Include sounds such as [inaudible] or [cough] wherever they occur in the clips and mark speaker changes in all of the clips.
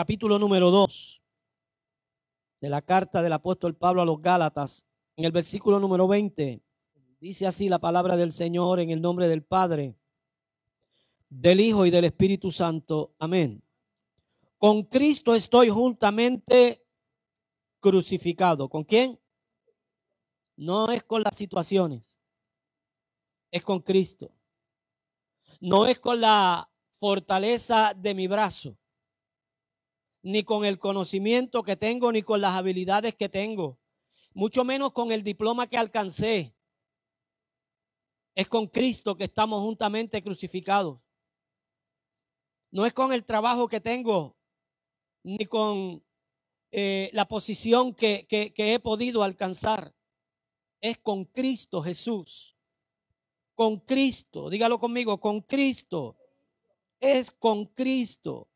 Speaker 1: capítulo número 2 de la carta del apóstol Pablo a los Gálatas, en el versículo número 20, dice así la palabra del Señor en el nombre del Padre, del Hijo y del Espíritu Santo. Amén. Con Cristo estoy juntamente crucificado. ¿Con quién? No es con las situaciones, es con Cristo. No es con la fortaleza de mi brazo, ni con el conocimiento que tengo, ni con las habilidades que tengo, mucho menos con el diploma que alcancé. Es con Cristo que estamos juntamente crucificados. No es con el trabajo que tengo, ni con eh, la posición que, que he podido alcanzar. Es con Cristo Jesús. Con Cristo. Dígalo conmigo, con Cristo. Es con Cristo.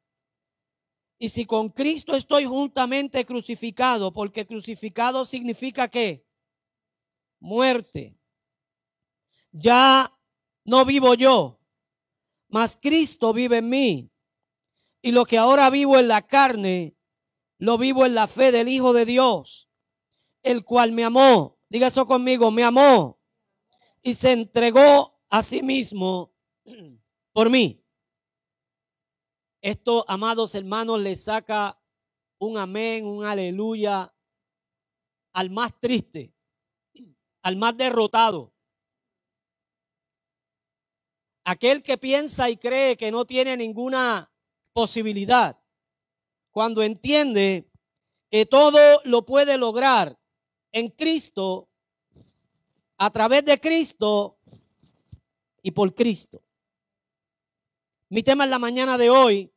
Speaker 1: Y si con Cristo estoy juntamente crucificado, porque crucificado significa que muerte. Ya no vivo yo, mas Cristo vive en mí. Y lo que ahora vivo en la carne, lo vivo en la fe del Hijo de Dios, el cual me amó. Diga eso conmigo, me amó. Y se entregó a sí mismo por mí. Esto, amados hermanos, le saca un amén, un aleluya al más triste, al más derrotado. Aquel que piensa y cree que no tiene ninguna posibilidad, cuando entiende que todo lo puede lograr en Cristo, a través de Cristo y por Cristo. Mi tema en la mañana de hoy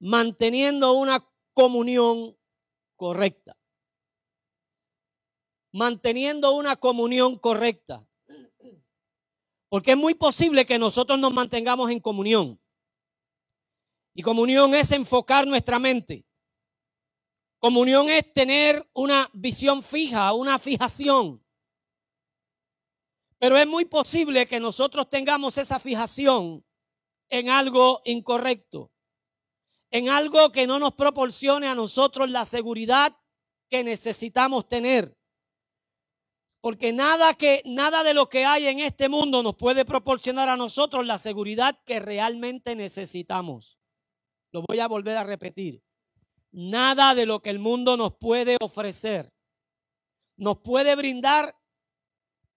Speaker 1: manteniendo una comunión correcta. Manteniendo una comunión correcta. Porque es muy posible que nosotros nos mantengamos en comunión. Y comunión es enfocar nuestra mente. Comunión es tener una visión fija, una fijación. Pero es muy posible que nosotros tengamos esa fijación en algo incorrecto en algo que no nos proporcione a nosotros la seguridad que necesitamos tener. Porque nada que nada de lo que hay en este mundo nos puede proporcionar a nosotros la seguridad que realmente necesitamos. Lo voy a volver a repetir. Nada de lo que el mundo nos puede ofrecer nos puede brindar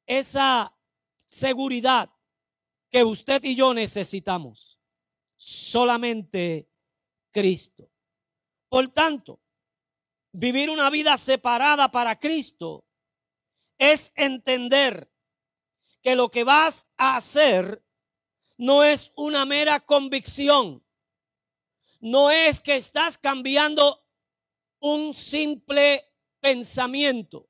Speaker 1: esa seguridad que usted y yo necesitamos. Solamente Cristo. Por tanto, vivir una vida separada para Cristo es entender que lo que vas a hacer no es una mera convicción, no es que estás cambiando un simple pensamiento,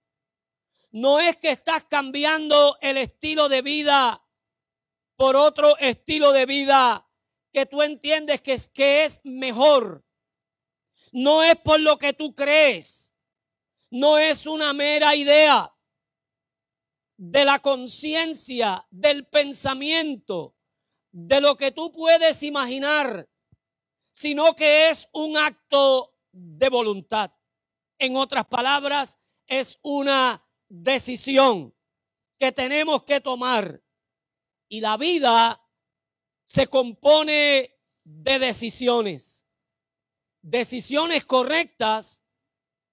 Speaker 1: no es que estás cambiando el estilo de vida por otro estilo de vida que tú entiendes que es, que es mejor. No es por lo que tú crees. No es una mera idea de la conciencia, del pensamiento, de lo que tú puedes imaginar, sino que es un acto de voluntad. En otras palabras, es una decisión que tenemos que tomar. Y la vida se compone de decisiones. Decisiones correctas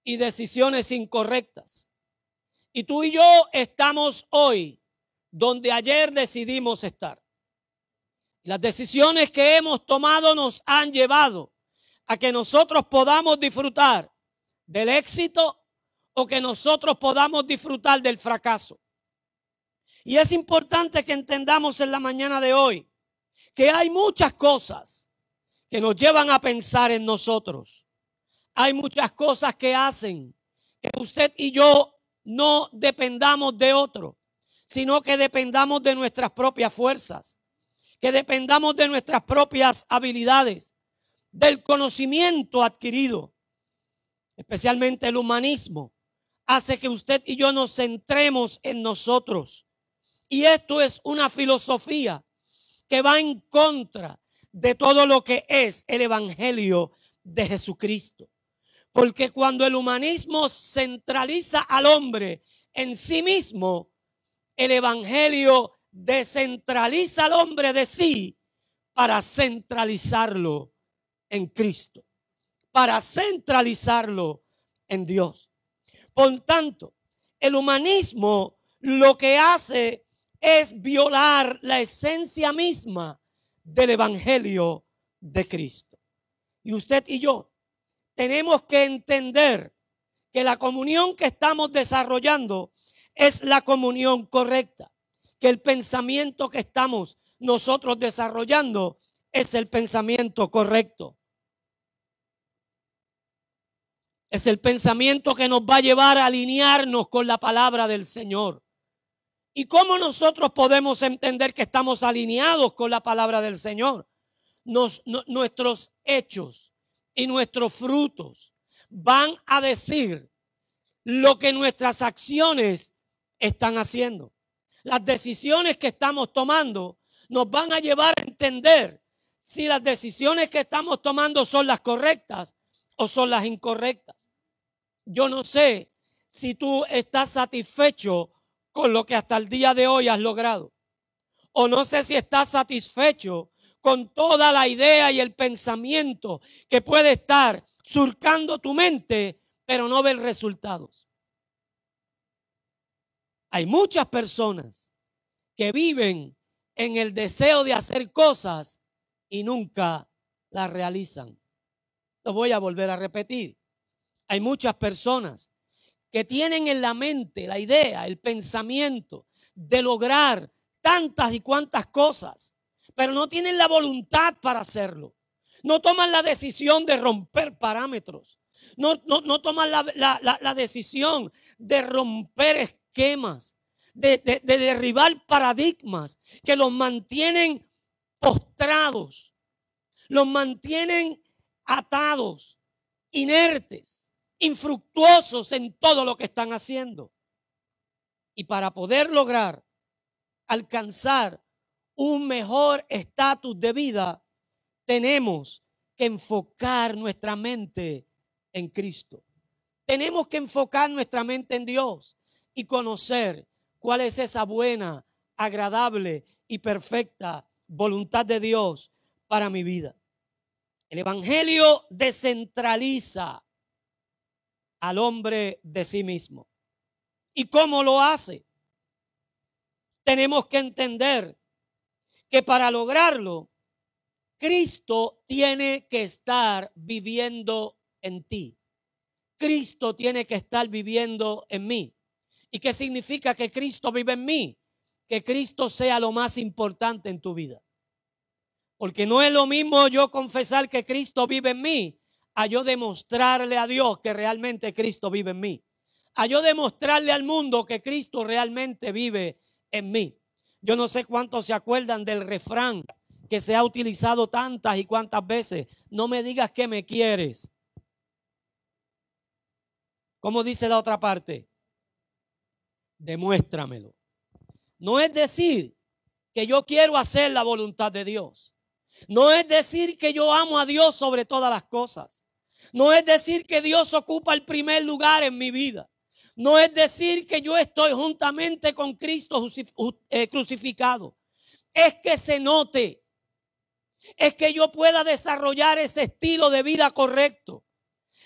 Speaker 1: y decisiones incorrectas. Y tú y yo estamos hoy donde ayer decidimos estar. Las decisiones que hemos tomado nos han llevado a que nosotros podamos disfrutar del éxito o que nosotros podamos disfrutar del fracaso. Y es importante que entendamos en la mañana de hoy que hay muchas cosas que nos llevan a pensar en nosotros. Hay muchas cosas que hacen que usted y yo no dependamos de otro, sino que dependamos de nuestras propias fuerzas, que dependamos de nuestras propias habilidades, del conocimiento adquirido, especialmente el humanismo, hace que usted y yo nos centremos en nosotros. Y esto es una filosofía que va en contra de todo lo que es el Evangelio de Jesucristo. Porque cuando el humanismo centraliza al hombre en sí mismo, el Evangelio descentraliza al hombre de sí para centralizarlo en Cristo, para centralizarlo en Dios. Por tanto, el humanismo lo que hace es violar la esencia misma del Evangelio de Cristo. Y usted y yo tenemos que entender que la comunión que estamos desarrollando es la comunión correcta, que el pensamiento que estamos nosotros desarrollando es el pensamiento correcto. Es el pensamiento que nos va a llevar a alinearnos con la palabra del Señor. ¿Y cómo nosotros podemos entender que estamos alineados con la palabra del Señor? nuestros hechos y nuestros frutos van a decir lo que nuestras acciones están haciendo. Las decisiones que estamos tomando nos van a llevar a entender si las decisiones que estamos tomando son las correctas o son las incorrectas. Yo no sé si tú estás satisfecho con lo que hasta el día de hoy has logrado. O no sé si estás satisfecho con toda la idea y el pensamiento que puede estar surcando tu mente, pero no ver resultados. Hay muchas personas que viven en el deseo de hacer cosas y nunca las realizan. Lo voy a volver a repetir. Hay muchas personas que tienen en la mente la idea, el pensamiento de lograr tantas y cuantas cosas, pero no tienen la voluntad para hacerlo. No toman la decisión de romper parámetros. No, no, toman la, decisión de romper esquemas, de, de derribar paradigmas que los mantienen postrados, los mantienen atados, inertes, infructuosos en todo lo que están haciendo. Y para poder lograr alcanzar un mejor estatus de vida, tenemos que enfocar nuestra mente en Cristo. Tenemos que enfocar nuestra mente en Dios y conocer cuál es esa buena, agradable y perfecta voluntad de Dios para mi vida. El Evangelio descentraliza al hombre de sí mismo. ¿Y cómo lo hace? Tenemos que entender que para lograrlo, Cristo tiene que estar viviendo en ti. Cristo tiene que estar viviendo en mí. ¿Y qué significa que Cristo vive en mí? Que Cristo sea lo más importante en tu vida. Porque no es lo mismo yo confesar que Cristo vive en mí a yo demostrarle a Dios que realmente Cristo vive en mí. A yo demostrarle al mundo que Cristo realmente vive en mí. Yo no sé cuántos se acuerdan del refrán que se ha utilizado tantas y cuantas veces. No me digas que me quieres. ¿Cómo dice la otra parte? Demuéstramelo. No es decir que yo quiero hacer la voluntad de Dios. No es decir que yo amo a Dios sobre todas las cosas. No es decir que Dios ocupa el primer lugar en mi vida. No es decir que yo estoy juntamente con Cristo eh, crucificado. Es que se note. Es que yo pueda desarrollar ese estilo de vida correcto.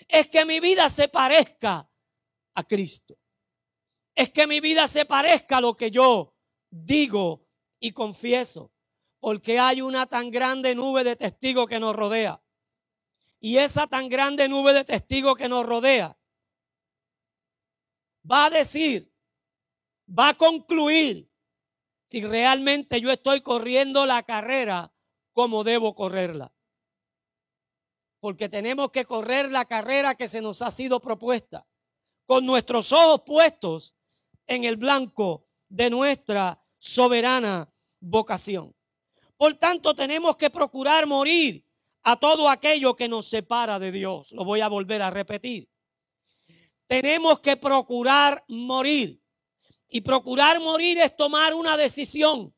Speaker 1: Es que mi vida se parezca a Cristo. Es que mi vida se parezca a lo que yo digo y confieso. Porque hay una tan grande nube de testigos que nos rodea. Y esa tan grande nube de testigos que nos rodea va a decir, va a concluir si realmente yo estoy corriendo la carrera como debo correrla. Porque tenemos que correr la carrera que se nos ha sido propuesta, con nuestros ojos puestos en el blanco de nuestra soberana vocación. Por tanto, tenemos que procurar morir a todo aquello que nos separa de Dios. Lo voy a volver a repetir tenemos que procurar morir. Y procurar morir es tomar una decisión.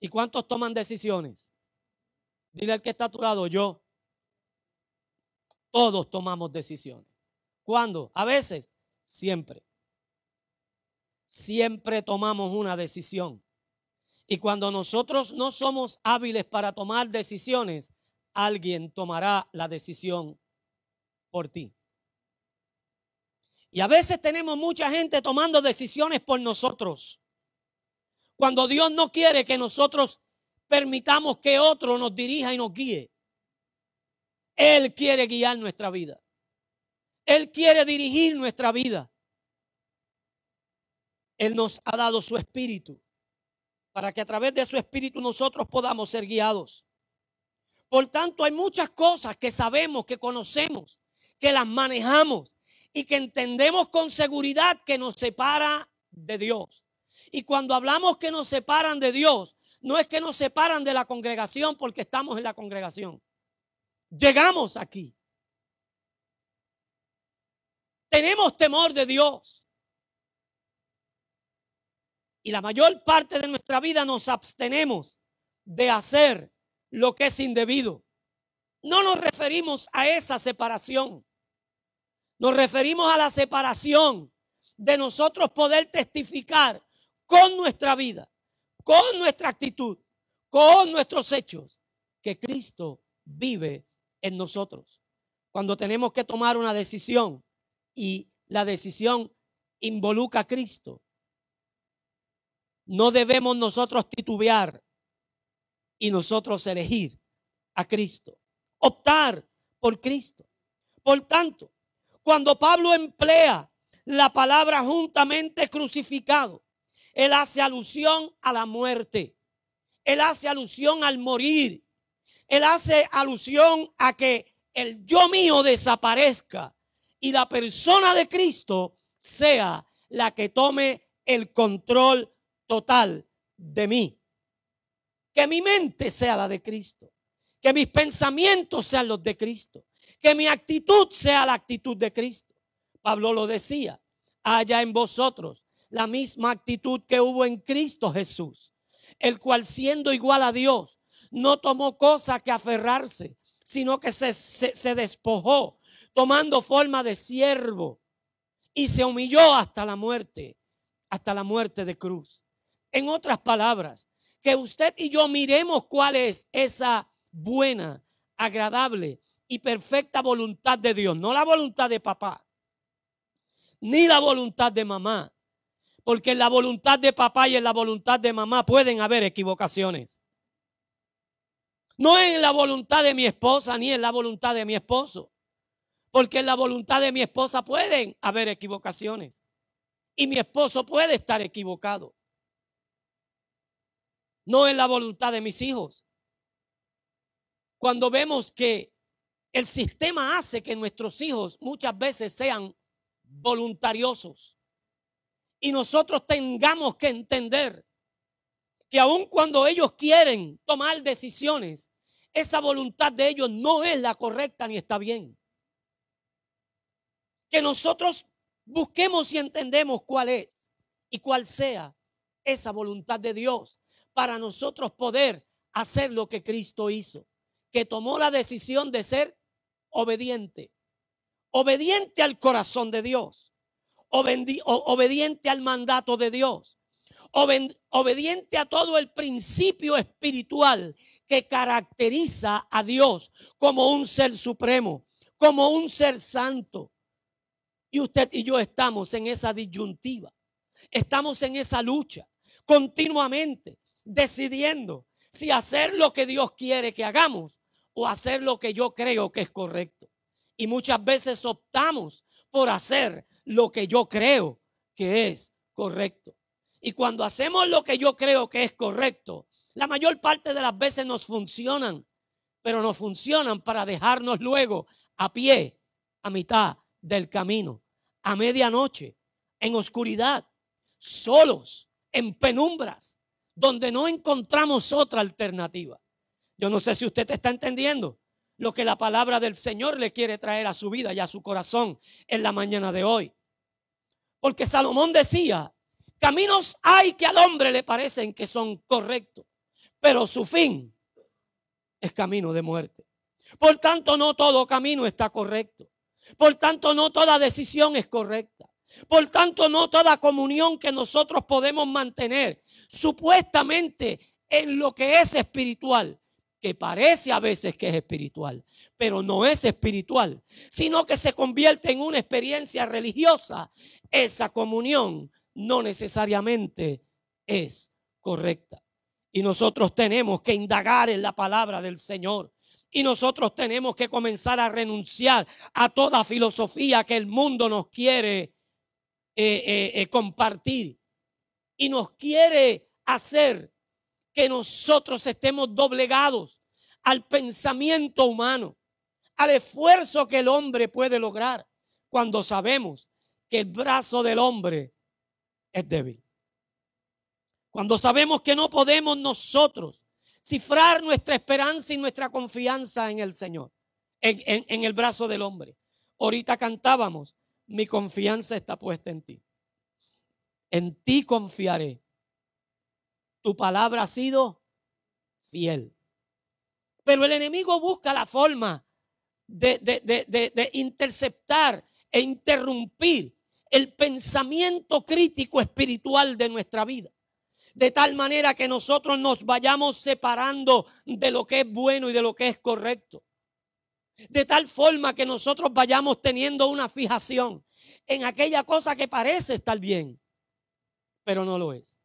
Speaker 1: ¿Y cuántos toman decisiones? Dile al que está a yo. Todos tomamos decisiones. ¿Cuándo? A veces, siempre. Siempre tomamos una decisión. Y cuando nosotros no somos hábiles para tomar decisiones, alguien tomará la decisión por ti. Y a veces tenemos mucha gente tomando decisiones por nosotros. Cuando Dios no quiere que nosotros permitamos que otro nos dirija y nos guíe. Él quiere guiar nuestra vida. Él quiere dirigir nuestra vida. Él nos ha dado su espíritu para que a través de su espíritu nosotros podamos ser guiados. Por tanto, hay muchas cosas que sabemos, que conocemos, que las manejamos y que entendemos con seguridad que nos separa de Dios. Y cuando hablamos que nos separan de Dios, no es que nos separan de la congregación porque estamos en la congregación. Llegamos aquí. Tenemos temor de Dios. Y la mayor parte de nuestra vida nos abstenemos de hacer lo que es indebido. No nos referimos a esa separación. Nos referimos a la separación de nosotros poder testificar con nuestra vida, con nuestra actitud, con nuestros hechos, que Cristo vive en nosotros. Cuando tenemos que tomar una decisión y la decisión involucra a Cristo, no debemos nosotros titubear y nosotros elegir a Cristo, optar por Cristo. Por tanto, cuando Pablo emplea la palabra juntamente crucificado, él hace alusión a la muerte. Él hace alusión al morir. Él hace alusión a que el yo mío desaparezca y la persona de Cristo sea la que tome el control total de mí. Que mi mente sea la de Cristo. Que mis pensamientos sean los de Cristo. Que mi actitud sea la actitud de Cristo. Pablo lo decía. Haya en vosotros la misma actitud que hubo en Cristo Jesús. El cual siendo igual a Dios, no tomó cosa que aferrarse, sino que se, se despojó, tomando forma de siervo. Y se humilló hasta la muerte, hasta la muerte de cruz. En otras palabras, que usted y yo miremos cuál es esa buena, agradable y perfecta voluntad de Dios. No la voluntad de papá, ni la voluntad de mamá. Porque en la voluntad de papá y en la voluntad de mamá pueden haber equivocaciones. No en la voluntad de mi esposa ni en la voluntad de mi esposo. Porque en la voluntad de mi esposa pueden haber equivocaciones. Y mi esposo puede estar equivocado no es la voluntad de mis hijos. Cuando vemos que el sistema hace que nuestros hijos muchas veces sean voluntariosos y nosotros tengamos que entender que aun cuando ellos quieren tomar decisiones, esa voluntad de ellos no es la correcta ni está bien. Que nosotros busquemos y entendemos cuál es y cuál sea esa voluntad de Dios para nosotros poder hacer lo que Cristo hizo, que tomó la decisión de ser obediente, obediente al corazón de Dios, obediente al mandato de Dios, obediente a todo el principio espiritual que caracteriza a Dios como un ser supremo, como un ser santo. Y usted y yo estamos en esa disyuntiva, estamos en esa lucha continuamente decidiendo si hacer lo que Dios quiere que hagamos o hacer lo que yo creo que es correcto. Y muchas veces optamos por hacer lo que yo creo que es correcto. Y cuando hacemos lo que yo creo que es correcto, la mayor parte de las veces nos funcionan, pero no funcionan para dejarnos luego a pie, a mitad del camino, a medianoche, en oscuridad, solos, en penumbras, donde no encontramos otra alternativa. Yo no sé si usted está entendiendo lo que la palabra del Señor le quiere traer a su vida y a su corazón en la mañana de hoy. Porque Salomón decía, caminos hay que al hombre le parecen que son correctos, pero su fin es camino de muerte. Por tanto, no todo camino está correcto. Por tanto, no toda decisión es correcta. Por tanto, no toda comunión que nosotros podemos mantener supuestamente en lo que es espiritual, que parece a veces que es espiritual, pero no es espiritual, sino que se convierte en una experiencia religiosa, esa comunión no necesariamente es correcta. Y nosotros tenemos que indagar en la palabra del Señor. Y nosotros tenemos que comenzar a renunciar a toda filosofía que el mundo nos quiere eh, eh, eh, compartir. Y nos quiere hacer que nosotros estemos doblegados al pensamiento humano, al esfuerzo que el hombre puede lograr, cuando sabemos que el brazo del hombre es débil. Cuando sabemos que no podemos nosotros cifrar nuestra esperanza y nuestra confianza en el Señor, en, el brazo del hombre. Ahorita cantábamos, mi confianza está puesta en ti. En ti confiaré. Tu palabra ha sido fiel. Pero el enemigo busca la forma de, de interceptar e interrumpir el pensamiento crítico espiritual de nuestra vida de tal manera que nosotros nos vayamos separando de lo que es bueno y de lo que es correcto. De tal forma que nosotros vayamos teniendo una fijación en aquella cosa que parece estar bien, pero no lo es.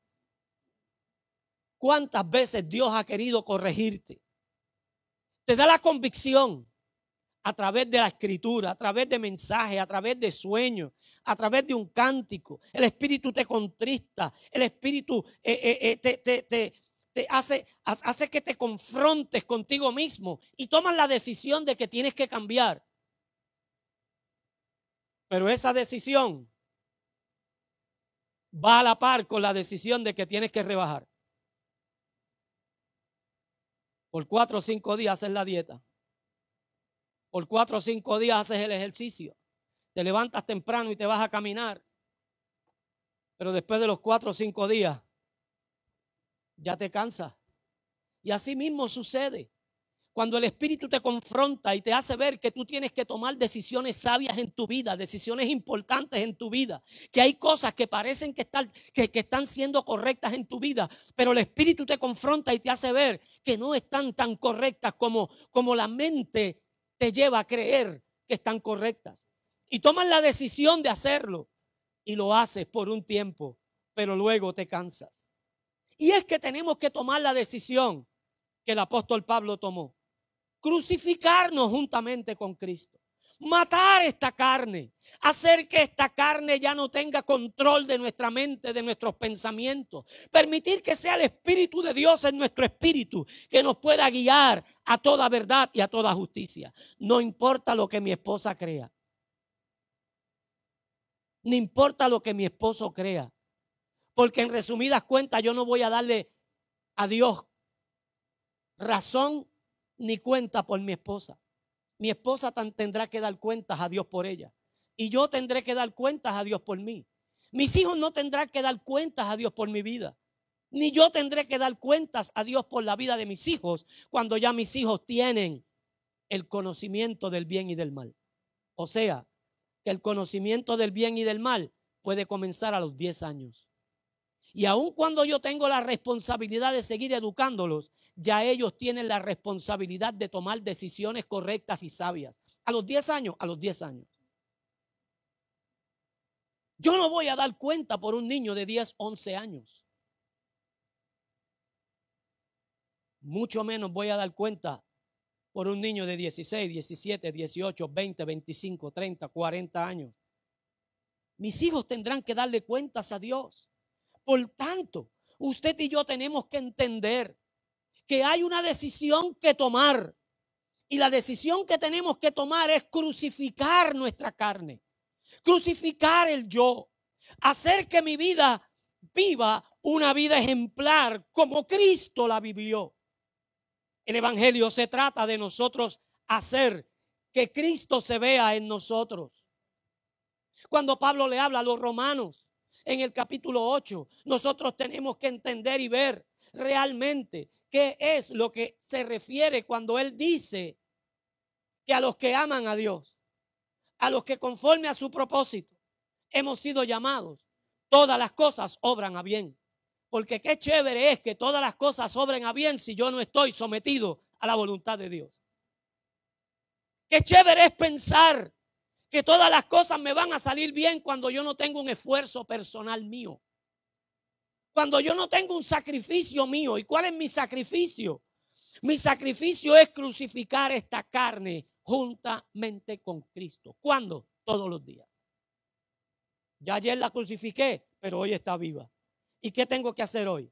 Speaker 1: ¿Cuántas veces Dios ha querido corregirte? Te da la convicción a través de la escritura, a través de mensajes, a través de sueños, a través de un cántico. El Espíritu te contrista, el Espíritu eh, eh, eh, te, hace, hace que te confrontes contigo mismo y tomas la decisión de que tienes que cambiar. Pero esa decisión va a la par con la decisión de que tienes que rebajar. Por cuatro o cinco días haces la dieta. Por cuatro o cinco días haces el ejercicio te levantas temprano y te vas a caminar, pero después de los cuatro o cinco días ya te cansas. Y así mismo sucede. Cuando el Espíritu te confronta y te hace ver que tú tienes que tomar decisiones sabias en tu vida, decisiones importantes en tu vida, que hay cosas que parecen que están, que, que están siendo correctas en tu vida, pero el Espíritu te confronta y te hace ver que no están tan correctas como, como la mente te lleva a creer que están correctas y tomas la decisión de hacerlo y lo haces por un tiempo, pero luego te cansas. Y es que tenemos que tomar la decisión que el apóstol Pablo tomó. Crucificarnos juntamente con Cristo. Matar esta carne. Hacer que esta carne ya no tenga control de nuestra mente, de nuestros pensamientos. Permitir que sea el Espíritu de Dios en nuestro espíritu que nos pueda guiar a toda verdad y a toda justicia. No importa lo que mi esposa crea. No importa lo que mi esposo crea. Porque en resumidas cuentas yo no voy a darle a Dios razón ni cuenta por mi esposa. Mi esposa tendrá que dar cuentas a Dios por ella. Y yo tendré que dar cuentas a Dios por mí. Mis hijos no tendrán que dar cuentas a Dios por mi vida. Ni yo tendré que dar cuentas a Dios por la vida de mis hijos cuando ya mis hijos tienen el conocimiento del bien y del mal. O sea, que el conocimiento del bien y del mal puede comenzar a los 10 años. Y aun cuando yo tengo la responsabilidad de seguir educándolos, ya ellos tienen la responsabilidad de tomar decisiones correctas y sabias. A los 10 años, a los 10 años. Yo no voy a dar cuenta por un niño de 10, 11 años. Mucho menos voy a dar cuenta por un niño de 16, 17, 18, 20, 25, 30, 40 años. Mis hijos tendrán que darle cuentas a Dios. Por tanto, usted y yo tenemos que entender que hay una decisión que tomar. Y la decisión que tenemos que tomar es crucificar nuestra carne, crucificar el yo, hacer que mi vida viva una vida ejemplar como Cristo la vivió. El Evangelio se trata de nosotros hacer que Cristo se vea en nosotros. Cuando Pablo le habla a los romanos en el capítulo 8, nosotros tenemos que entender y ver realmente qué es lo que se refiere cuando él dice que a los que aman a Dios, a los que conforme a su propósito hemos sido llamados, todas las cosas obran a bien. Porque qué chévere es que todas las cosas obren a bien si yo no estoy sometido a la voluntad de Dios. Qué chévere es pensar que todas las cosas me van a salir bien cuando yo no tengo un esfuerzo personal mío. Cuando yo no tengo un sacrificio mío. ¿Y cuál es mi sacrificio? Mi sacrificio es crucificar esta carne juntamente con Cristo. ¿Cuándo? Todos los días. Ya ayer la crucifiqué, pero hoy está viva. ¿Y qué tengo que hacer hoy?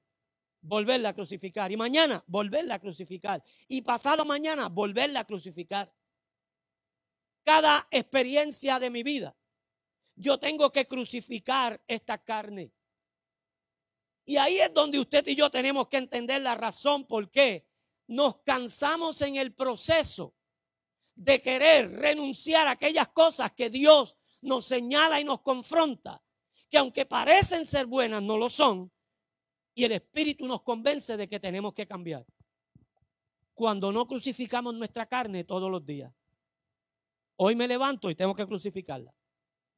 Speaker 1: Volverla a crucificar. Y mañana, volverla a crucificar. Y pasado mañana, volverla a crucificar. Cada experiencia de mi vida, yo tengo que crucificar esta carne. Y ahí es donde usted y yo tenemos que entender la razón por qué nos cansamos en el proceso de querer renunciar a aquellas cosas que Dios nos señala y nos confronta, que aunque parecen ser buenas, no lo son, y el Espíritu nos convence de que tenemos que cambiar. Cuando no crucificamos nuestra carne todos los días. Hoy me levanto y tengo que crucificarla.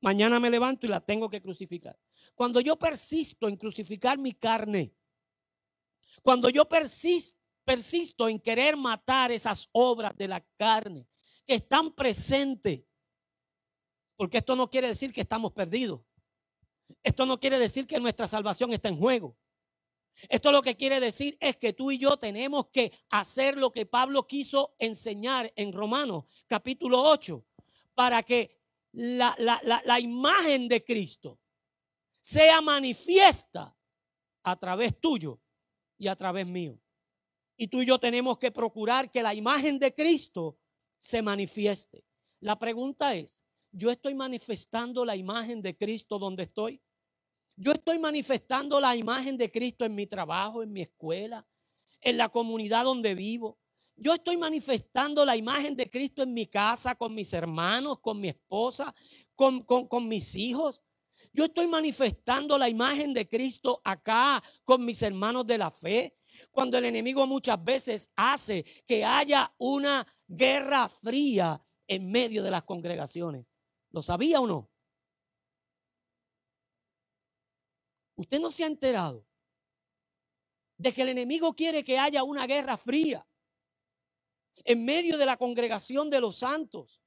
Speaker 1: Mañana me levanto y la tengo que crucificar. Cuando yo persisto en crucificar mi carne, cuando yo persisto, en querer matar esas obras de la carne que están presentes, porque esto no quiere decir que estamos perdidos. Esto no quiere decir que nuestra salvación está en juego. Esto lo que quiere decir es que tú y yo tenemos que hacer lo que Pablo quiso enseñar en Romanos capítulo 8, para que la, la, imagen de Cristo sea manifiesta a través tuyo y a través mío. Y tú y yo tenemos que procurar que la imagen de Cristo se manifieste. La pregunta es, ¿yo estoy manifestando la imagen de Cristo donde estoy? ¿Yo estoy manifestando la imagen de Cristo en mi trabajo, en mi escuela, en la comunidad donde vivo? Yo estoy manifestando la imagen de Cristo en mi casa, con mis hermanos, con mi esposa, con, con, mis hijos. Yo estoy manifestando la imagen de Cristo acá con mis hermanos de la fe. Cuando el enemigo muchas veces hace que haya una guerra fría en medio de las congregaciones. ¿Lo sabía o no? Usted no se ha enterado de que el enemigo quiere que haya una guerra fría en medio de la congregación de los santos,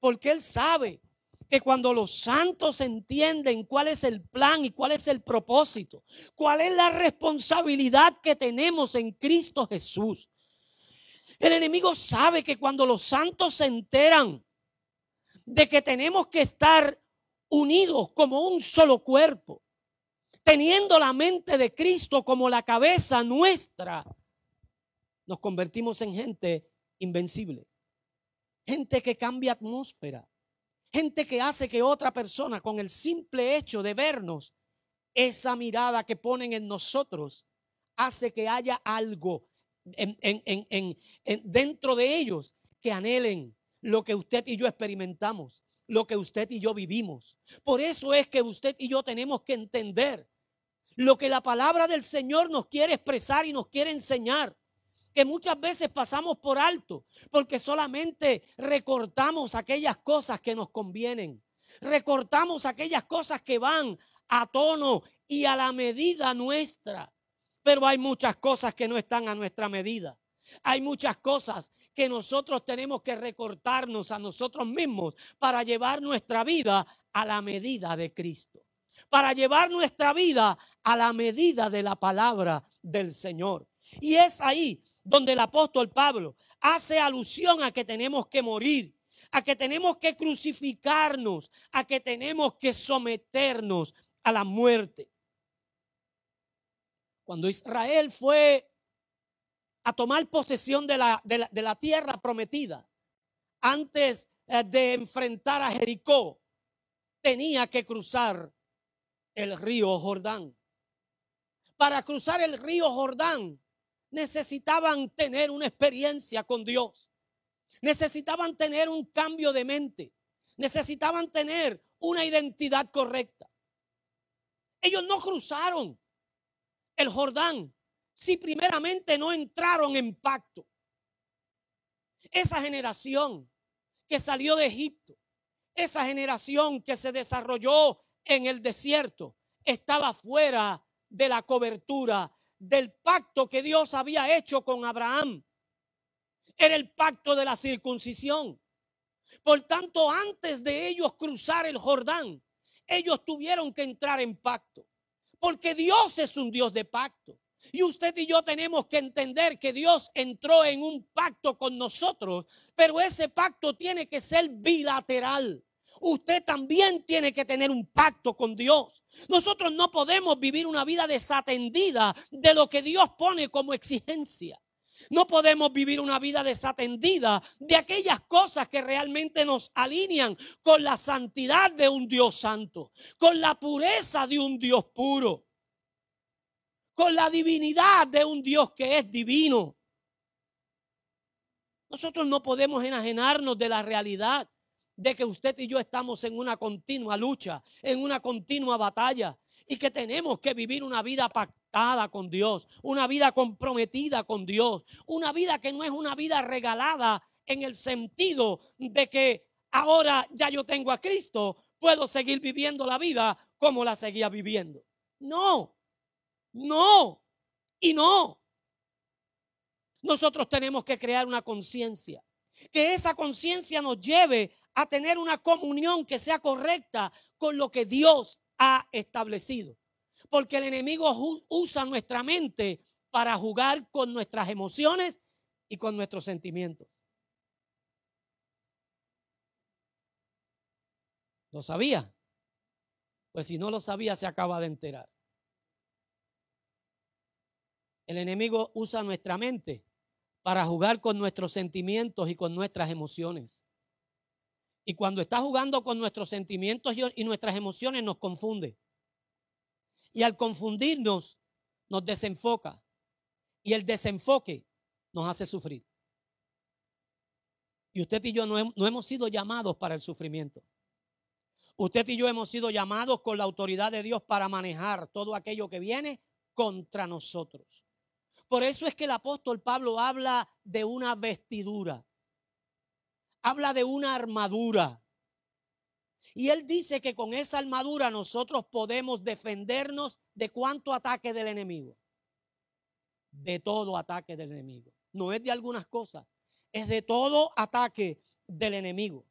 Speaker 1: porque Él sabe que cuando los santos entienden cuál es el plan y cuál es el propósito, cuál es la responsabilidad que tenemos en Cristo Jesús, el enemigo sabe que cuando los santos se enteran de que tenemos que estar unidos como un solo cuerpo, teniendo la mente de Cristo como la cabeza nuestra, nos convertimos en gente invencible. Gente que cambia atmósfera. Gente que hace que otra persona, con el simple hecho de vernos, esa mirada que ponen en nosotros, hace que haya algo en, dentro de ellos que anhelen lo que usted y yo experimentamos, lo que usted y yo vivimos. Por eso es que usted y yo tenemos que entender lo que la palabra del Señor nos quiere expresar y nos quiere enseñar que muchas veces pasamos por alto porque solamente recortamos aquellas cosas que nos convienen. Recortamos aquellas cosas que van a tono y a la medida nuestra. Pero hay muchas cosas que no están a nuestra medida. Hay muchas cosas que nosotros tenemos que recortarnos a nosotros mismos para llevar nuestra vida a la medida de Cristo. Para llevar nuestra vida a la medida de la palabra del Señor. Y es ahí donde el apóstol Pablo hace alusión a que tenemos que morir, a que tenemos que crucificarnos, a que tenemos que someternos a la muerte. Cuando Israel fue a tomar posesión de la, de la, tierra prometida, antes eh, de enfrentar a Jericó, tenía que cruzar el río Jordán. Para cruzar el río Jordán, necesitaban tener una experiencia con Dios. Necesitaban tener un cambio de mente. Necesitaban tener una identidad correcta. Ellos no cruzaron el Jordán si primeramente no entraron en pacto. Esa generación que salió de Egipto, esa generación que se desarrolló en el desierto, estaba fuera de la cobertura del pacto que Dios había hecho con Abraham. Era el pacto de la circuncisión. Por tanto, antes de ellos cruzar el Jordán, ellos tuvieron que entrar en pacto. Porque Dios es un Dios de pacto. Y usted y yo tenemos que entender que Dios entró en un pacto con nosotros, pero ese pacto tiene que ser bilateral. Usted también tiene que tener un pacto con Dios. Nosotros no podemos vivir una vida desatendida de lo que Dios pone como exigencia. No podemos vivir una vida desatendida de aquellas cosas que realmente nos alinean con la santidad de un Dios santo, con la pureza de un Dios puro, con la divinidad de un Dios que es divino. Nosotros no podemos enajenarnos de la realidad de que usted y yo estamos en una continua lucha, en una continua batalla y que tenemos que vivir una vida pactada con Dios, una vida comprometida con Dios, una vida que no es una vida regalada en el sentido de que ahora ya yo tengo a Cristo, puedo seguir viviendo la vida como la seguía viviendo. No, no y no. Nosotros tenemos que crear una conciencia, que esa conciencia nos lleve a tener una comunión que sea correcta con lo que Dios ha establecido. Porque el enemigo usa nuestra mente para jugar con nuestras emociones y con nuestros sentimientos. ¿Lo sabía? Pues si no lo sabía, se acaba de enterar. El enemigo usa nuestra mente para jugar con nuestros sentimientos y con nuestras emociones. Y cuando está jugando con nuestros sentimientos y nuestras emociones nos confunde. Y al confundirnos nos desenfoca. Y el desenfoque nos hace sufrir. Y usted y yo no, hemos sido llamados para el sufrimiento. Usted y yo hemos sido llamados con la autoridad de Dios para manejar todo aquello que viene contra nosotros. Por eso es que el apóstol Pablo habla de una vestidura habla de una armadura. Y él dice que con esa armadura nosotros podemos defendernos de cuánto ataque del enemigo. De todo ataque del enemigo. No es de algunas cosas, es de todo ataque del enemigo.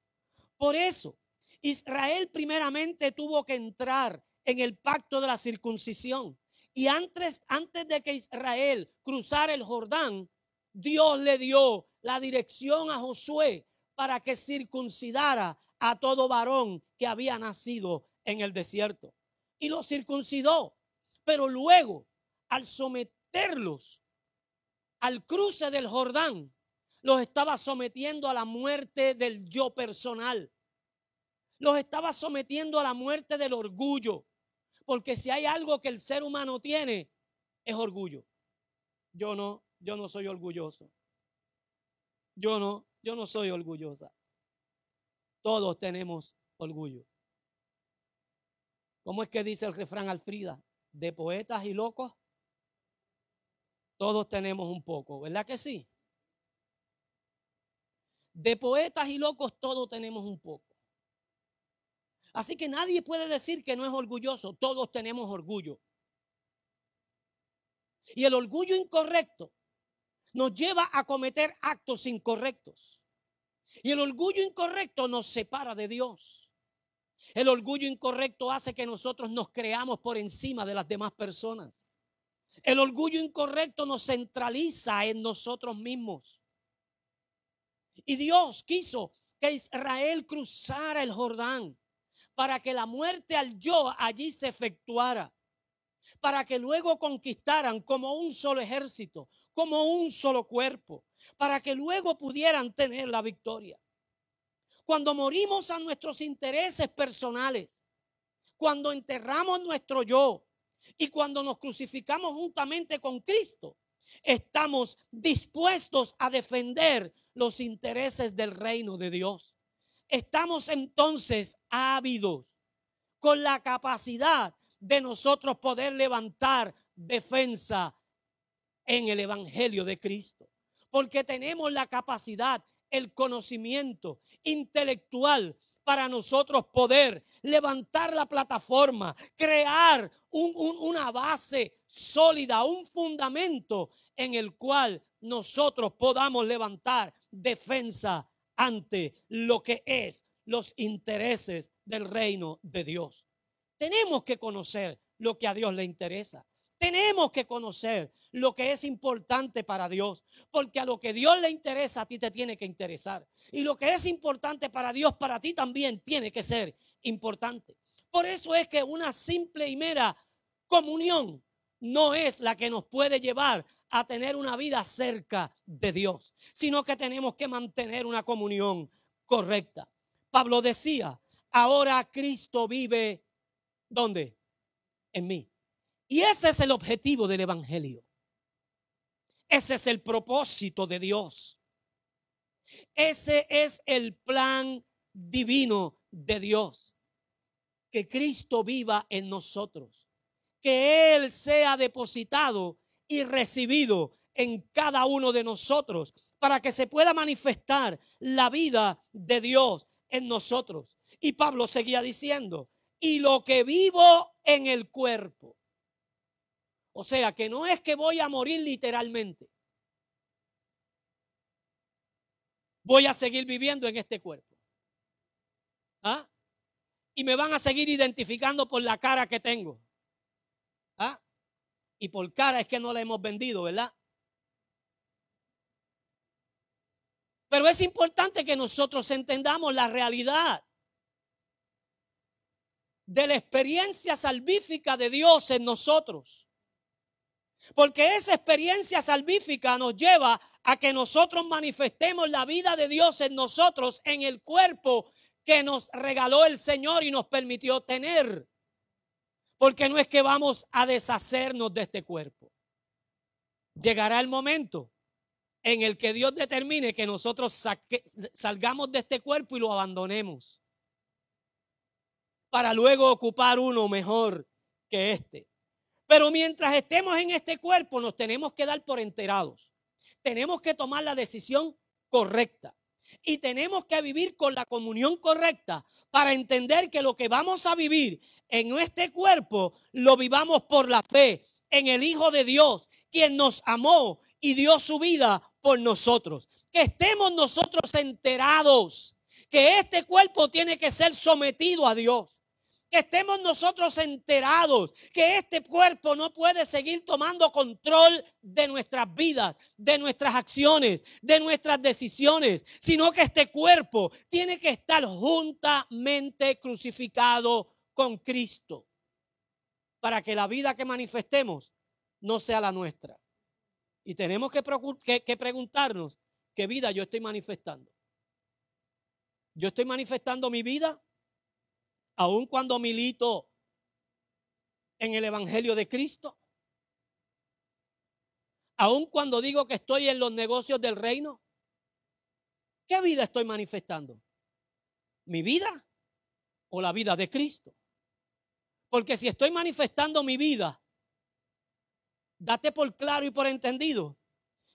Speaker 1: Por eso, Israel primeramente tuvo que entrar en el pacto de la circuncisión. Y antes, antes de que Israel cruzara el Jordán, Dios le dio la dirección a Josué para que circuncidara a todo varón que había nacido en el desierto. Y lo circuncidó. Pero luego, al someterlos al cruce del Jordán, los estaba sometiendo a la muerte del yo personal. Los estaba sometiendo a la muerte del orgullo. Porque si hay algo que el ser humano tiene, es orgullo. Yo no, yo no soy orgulloso. Yo no, yo no soy orgullosa. Todos tenemos orgullo. ¿Cómo es que dice el refrán Alfrida? De poetas y locos, todos tenemos un poco, ¿verdad que sí? De poetas y locos todos tenemos un poco. Así que nadie puede decir que no es orgulloso, todos tenemos orgullo. Y el orgullo incorrecto nos lleva a cometer actos incorrectos. Y el orgullo incorrecto nos separa de Dios. El orgullo incorrecto hace que nosotros nos creamos por encima de las demás personas. El orgullo incorrecto nos centraliza en nosotros mismos. Y Dios quiso que Israel cruzara el Jordán para que la muerte al yo allí se efectuara, para que luego conquistaran como un solo ejército, como un solo cuerpo, para que luego pudieran tener la victoria. Cuando morimos a nuestros intereses personales, cuando enterramos nuestro yo y cuando nos crucificamos juntamente con Cristo, estamos dispuestos a defender los intereses del reino de Dios. Estamos entonces ávidos con la capacidad de nosotros poder levantar defensa en el Evangelio de Cristo porque tenemos la capacidad el conocimiento intelectual para nosotros poder levantar la plataforma, crear una base sólida, un fundamento en el cual nosotros podamos levantar defensa ante lo que es los intereses del reino de Dios. Tenemos que conocer lo que a Dios le interesa. Tenemos que conocer lo que es importante para Dios, porque a lo que Dios le interesa a ti te tiene que interesar. Y lo que es importante para Dios, para ti también tiene que ser importante. Por eso es que una simple y mera comunión no es la que nos puede llevar a tener una vida cerca de Dios, sino que tenemos que mantener una comunión correcta. Pablo decía, ahora Cristo vive, ¿dónde? En mí. Y ese es el objetivo del Evangelio. Ese es el propósito de Dios. Ese es el plan divino de Dios. Que Cristo viva en nosotros. Que Él sea depositado y recibido en cada uno de nosotros para que se pueda manifestar la vida de Dios en nosotros. Y Pablo seguía diciendo, y lo que vivo en el cuerpo o sea, que no es que voy a morir literalmente. Voy a seguir viviendo en este cuerpo. ¿Ah? Y me van a seguir identificando por la cara que tengo. ¿Ah? Y por cara es que no la hemos vendido, ¿verdad? Pero es importante que nosotros entendamos la realidad de la experiencia salvífica de Dios en nosotros. Porque esa experiencia salvífica nos lleva a que nosotros manifestemos la vida de Dios en nosotros, en el cuerpo que nos regaló el Señor y nos permitió tener. Porque no es que vamos a deshacernos de este cuerpo. Llegará el momento en el que Dios determine que nosotros salgamos de este cuerpo y lo abandonemos. Para luego ocupar uno mejor que este. Pero mientras estemos en este cuerpo, nos tenemos que dar por enterados. Tenemos que tomar la decisión correcta. Y tenemos que vivir con la comunión correcta para entender que lo que vamos a vivir en este cuerpo lo vivamos por la fe en el Hijo de Dios, quien nos amó y dio su vida por nosotros. Que estemos nosotros enterados que este cuerpo tiene que ser sometido a Dios que estemos nosotros enterados que este cuerpo no puede seguir tomando control de nuestras vidas, de nuestras acciones, de nuestras decisiones, sino que este cuerpo tiene que estar juntamente crucificado con Cristo para que la vida que manifestemos no sea la nuestra. Y tenemos que, que preguntarnos qué vida yo estoy manifestando. Yo estoy manifestando mi vida aun cuando milito en el Evangelio de Cristo, aun cuando digo que estoy en los negocios del reino, ¿qué vida estoy manifestando? ¿Mi vida o la vida de Cristo? Porque si estoy manifestando mi vida, date por claro y por entendido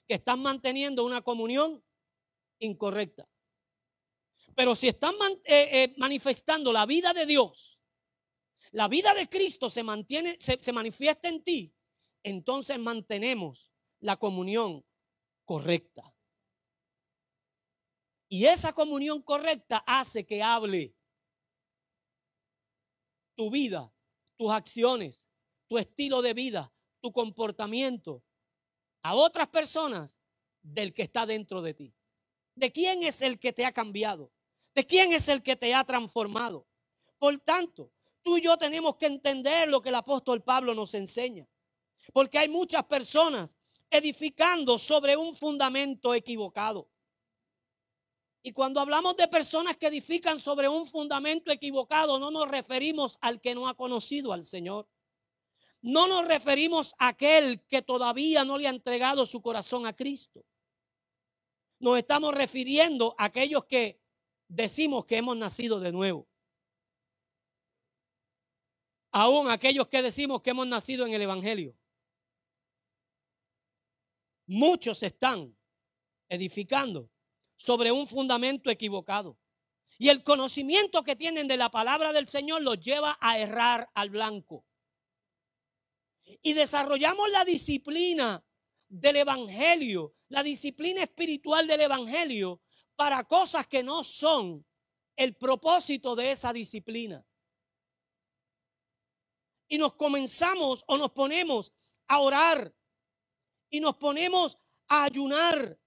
Speaker 1: que están manteniendo una comunión incorrecta. Pero si están eh, eh, manifestando la vida de Dios, la vida de Cristo se mantiene, se, se manifiesta en ti, entonces mantenemos la comunión correcta. Y esa comunión correcta hace que hable tu vida, tus acciones, tu estilo de vida, tu comportamiento a otras personas del que está dentro de ti. ¿De quién es el que te ha cambiado? ¿De quién es el que te ha transformado? Por tanto, tú y yo tenemos que entender lo que el apóstol Pablo nos enseña. Porque hay muchas personas edificando sobre un fundamento equivocado. Y cuando hablamos de personas que edifican sobre un fundamento equivocado, no nos referimos al que no ha conocido al Señor. No nos referimos a aquel que todavía no le ha entregado su corazón a Cristo. Nos estamos refiriendo a aquellos que decimos que hemos nacido de nuevo. Aún aquellos que decimos que hemos nacido en el Evangelio. Muchos están edificando sobre un fundamento equivocado. Y el conocimiento que tienen de la palabra del Señor los lleva a errar al blanco. Y desarrollamos la disciplina del Evangelio, la disciplina espiritual del Evangelio para cosas que no son el propósito de esa disciplina. Y nos comenzamos o nos ponemos a orar y nos ponemos a ayunar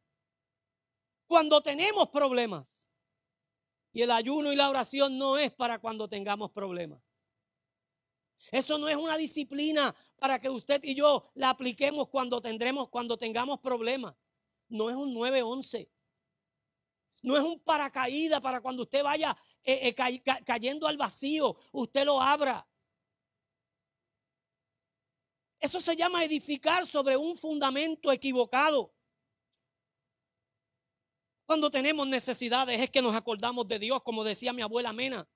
Speaker 1: cuando tenemos problemas. Y el ayuno y la oración no es para cuando tengamos problemas. Eso no es una disciplina para que usted y yo la apliquemos cuando tendremos, cuando tengamos problemas. No es un 911. No es un paracaídas para cuando usted vaya eh, eh, cayendo al vacío, usted lo abra. Eso se llama edificar sobre un fundamento equivocado. Cuando tenemos necesidades es que nos acordamos de Dios, como decía mi abuela Mena.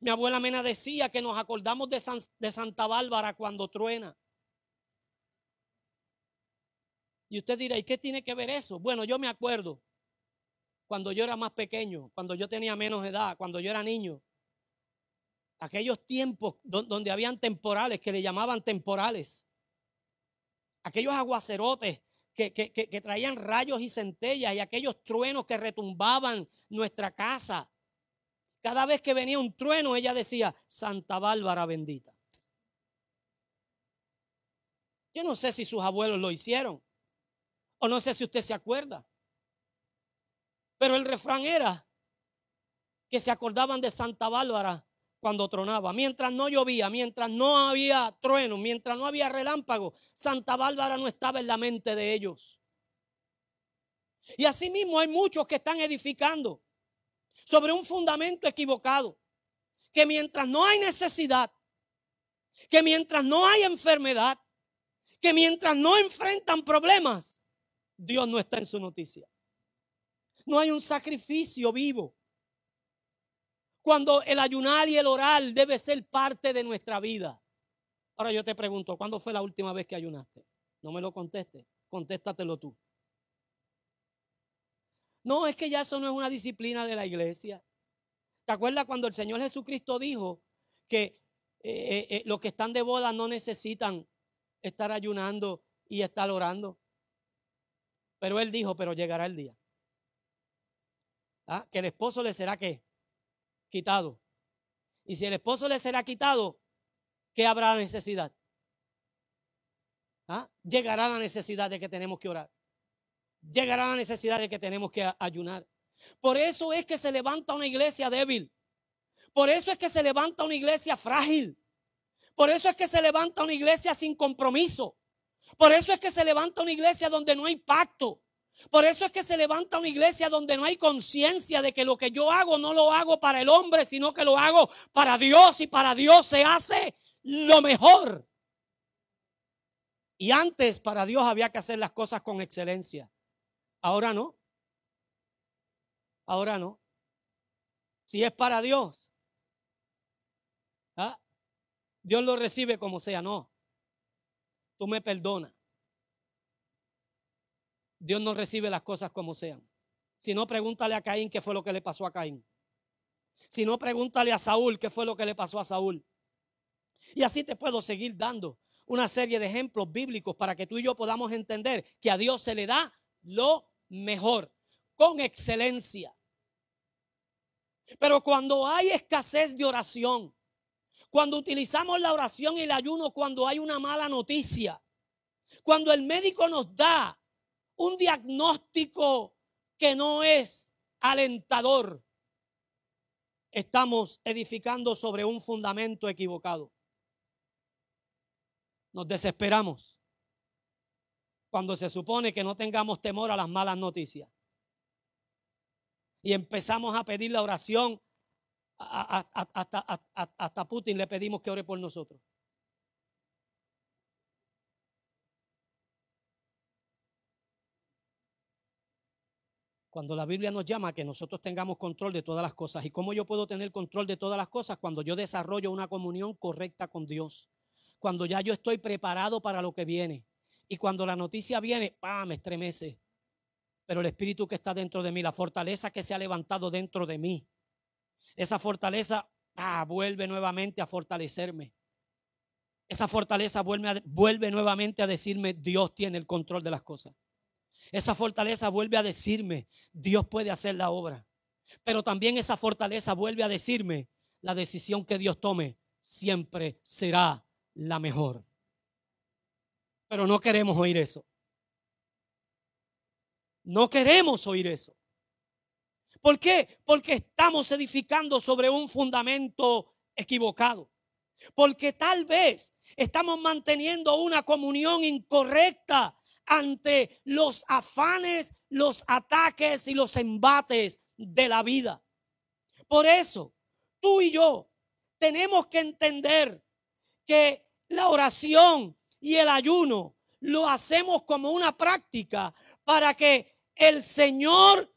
Speaker 1: Mi abuela Mena decía que nos acordamos de, de Santa Bárbara cuando truena. Y usted dirá, ¿y qué tiene que ver eso? Bueno, yo me acuerdo cuando yo era más pequeño, cuando yo tenía menos edad, cuando yo era niño. Aquellos tiempos donde habían temporales que le llamaban temporales. Aquellos aguacerotes que, que, traían rayos y centellas y aquellos truenos que retumbaban nuestra casa. Cada vez que venía un trueno, ella decía, Santa Bárbara bendita. Yo no sé si sus abuelos lo hicieron, o no sé si usted se acuerda. Pero el refrán era que se acordaban de Santa Bárbara cuando tronaba. Mientras no llovía, mientras no había trueno, mientras no había relámpago, Santa Bárbara no estaba en la mente de ellos. Y asimismo hay muchos que están edificando sobre un fundamento equivocado. Que mientras no hay necesidad, que mientras no hay enfermedad, que mientras no enfrentan problemas, Dios no está en su noticia. No hay un sacrificio vivo. Cuando el ayunar y el orar debe ser parte de nuestra vida. Ahora yo te pregunto, ¿cuándo fue la última vez que ayunaste? No me lo conteste, contéstatelo tú. No, es que ya eso no es una disciplina de la iglesia. ¿Te acuerdas cuando el Señor Jesucristo dijo que eh, eh, eh, los que están de boda no necesitan estar ayunando y estar orando? Pero Él dijo, pero llegará el día. ¿Ah? que el esposo le será ¿qué? quitado. Y si el esposo le será quitado, ¿qué habrá necesidad? ¿Ah? Llegará la necesidad de que tenemos que orar. Llegará la necesidad de que tenemos que ayunar. Por eso es que se levanta una iglesia débil. Por eso es que se levanta una iglesia frágil. Por eso es que se levanta una iglesia sin compromiso. Por eso es que se levanta una iglesia donde no hay pacto. Por eso es que se levanta una iglesia donde no hay conciencia de que lo que yo hago no lo hago para el hombre, sino que lo hago para Dios y para Dios se hace lo mejor. Y antes para Dios había que hacer las cosas con excelencia. Ahora no. Ahora no. Si es para Dios, ¿ah? Dios lo recibe como sea. No. Tú me perdonas. Dios no recibe las cosas como sean. Si no, pregúntale a Caín qué fue lo que le pasó a Caín. Si no, pregúntale a Saúl qué fue lo que le pasó a Saúl. Y así te puedo seguir dando una serie de ejemplos bíblicos para que tú y yo podamos entender que a Dios se le da lo mejor, con excelencia. Pero cuando hay escasez de oración, cuando utilizamos la oración y el ayuno cuando hay una mala noticia, cuando el médico nos da un diagnóstico que no es alentador, estamos edificando sobre un fundamento equivocado. Nos desesperamos cuando se supone que no tengamos temor a las malas noticias. Y empezamos a pedir la oración. Hasta, Putin le pedimos que ore por nosotros. Cuando la Biblia nos llama a que nosotros tengamos control de todas las cosas. ¿Y cómo yo puedo tener control de todas las cosas? Cuando yo desarrollo una comunión correcta con Dios. Cuando ya yo estoy preparado para lo que viene. Y cuando la noticia viene, ¡pam! me estremece. pero el espíritu que está dentro de mí, la fortaleza que se ha levantado dentro de mí, esa fortaleza vuelve nuevamente a fortalecerme. Esa fortaleza vuelve, vuelve nuevamente a decirme, Dios tiene el control de las cosas. Esa fortaleza vuelve a decirme, Dios puede hacer la obra. Pero también esa fortaleza vuelve a decirme, la decisión que Dios tome siempre será la mejor. Pero no queremos oír eso. No queremos oír eso. ¿Por qué? Porque estamos edificando sobre un fundamento equivocado. Porque tal vez estamos manteniendo una comunión incorrecta ante los afanes, los ataques y los embates de la vida. Por eso, tú y yo tenemos que entender que la oración y el ayuno lo hacemos como una práctica para que el Señor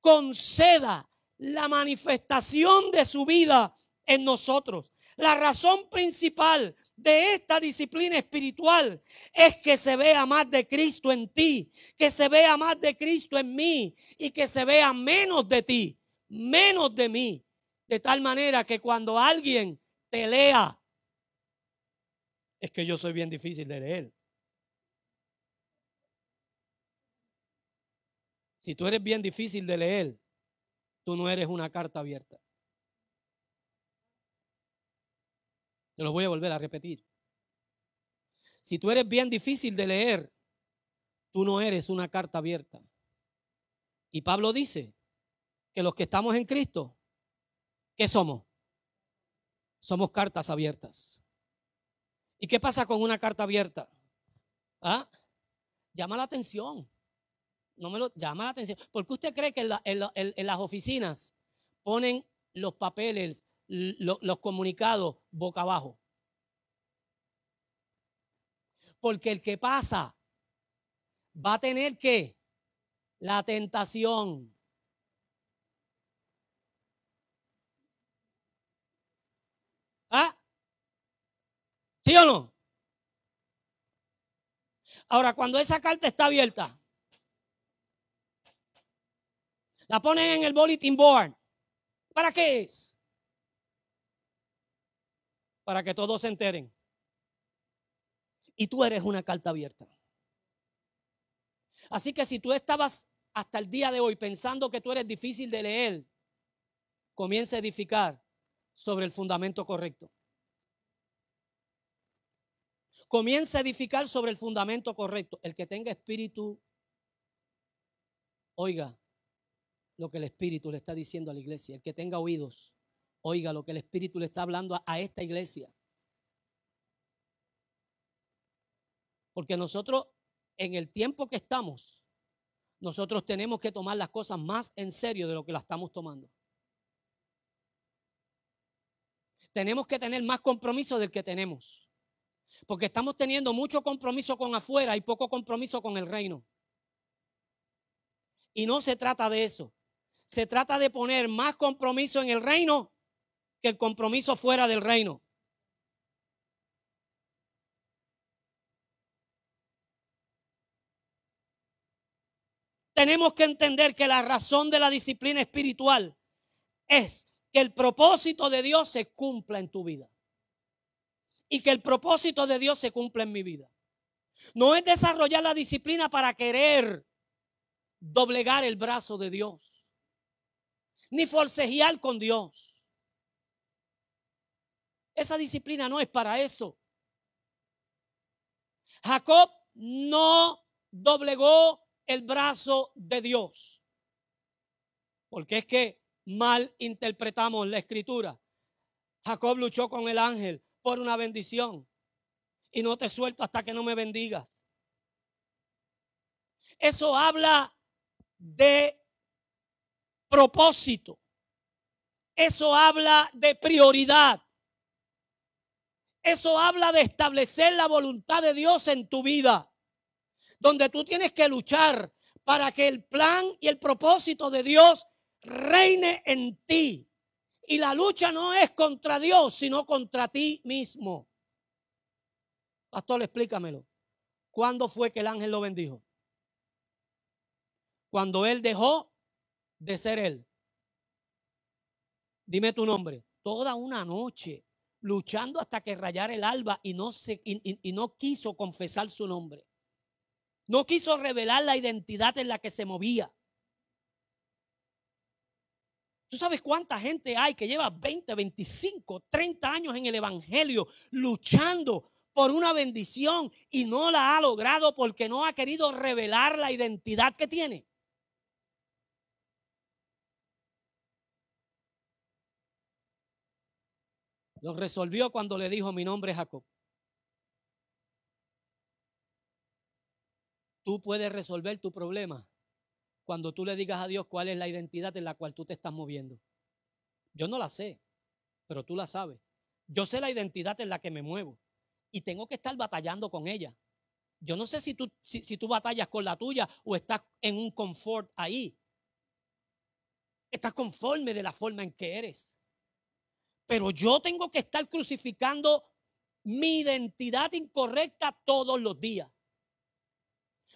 Speaker 1: conceda la manifestación de su vida en nosotros. La razón principal de esta disciplina espiritual es que se vea más de Cristo en ti, que se vea más de Cristo en mí y que se vea menos de ti, menos de mí. De tal manera que cuando alguien te lea, es que yo soy bien difícil de leer. Si tú eres bien difícil de leer, tú no eres una carta abierta. Lo voy a volver a repetir. Si tú eres bien difícil de leer, tú no eres una carta abierta. Y Pablo dice que los que estamos en Cristo, ¿qué somos? Somos cartas abiertas. ¿Y qué pasa con una carta abierta? ¿Ah? Llama la atención no me lo llama la atención. ¿Por qué usted cree que en, las oficinas ponen los papeles, los comunicados boca abajo? Porque el que pasa va a tener que la tentación. ¿Ah? ¿Sí o no? Ahora, cuando esa carta está abierta, La ponen en el bulletin board. ¿Para qué es? Para que todos se enteren. Y tú eres una carta abierta. Así que si tú estabas hasta el día de hoy pensando que tú eres difícil de leer, comienza a edificar sobre el fundamento correcto. Comienza a edificar sobre el fundamento correcto. El que tenga espíritu, oiga, lo que el Espíritu le está diciendo a la iglesia. El que tenga oídos, oiga lo que el Espíritu le está hablando a, esta iglesia. Porque nosotros, en el tiempo que estamos, nosotros tenemos que tomar las cosas más en serio de lo que las estamos tomando. Tenemos que tener más compromiso del que tenemos. Porque estamos teniendo mucho compromiso con afuera y poco compromiso con el reino. Y no se trata de eso se trata de poner más compromiso en el reino que el compromiso fuera del reino. Tenemos que entender que la razón de la disciplina espiritual es que el propósito de Dios se cumpla en tu vida. Y que el propósito de Dios se cumpla en mi vida. No es desarrollar la disciplina para querer doblegar el brazo de Dios ni forcejear con Dios. Esa disciplina no es para eso. Jacob no doblegó el brazo de Dios. Porque es que mal interpretamos la escritura. Jacob luchó con el ángel por una bendición. Y no te suelto hasta que no me bendigas. Eso habla de propósito. Eso habla de prioridad. Eso habla de establecer la voluntad de Dios en tu vida. Donde tú tienes que luchar para que el plan y el propósito de Dios reine en ti. Y la lucha no es contra Dios, sino contra ti mismo. Pastor, explícamelo. ¿Cuándo fue que el ángel lo bendijo? Cuando él dejó de ser él. Dime tu nombre. Toda una noche luchando hasta que rayara el alba y no, se, y no quiso confesar su nombre. No quiso revelar la identidad en la que se movía. ¿Tú sabes cuánta gente hay que lleva 20, 25, 30 años en el Evangelio luchando por una bendición y no la ha logrado porque no ha querido revelar la identidad que tiene? Lo resolvió cuando le dijo mi nombre es Jacob. Tú puedes resolver tu problema cuando tú le digas a Dios cuál es la identidad en la cual tú te estás moviendo. Yo no la sé, pero tú la sabes. Yo sé la identidad en la que me muevo y tengo que estar batallando con ella. Yo no sé si tú, si, tú batallas con la tuya o estás en un confort ahí. Estás conforme de la forma en que eres. Pero yo tengo que estar crucificando mi identidad incorrecta todos los días.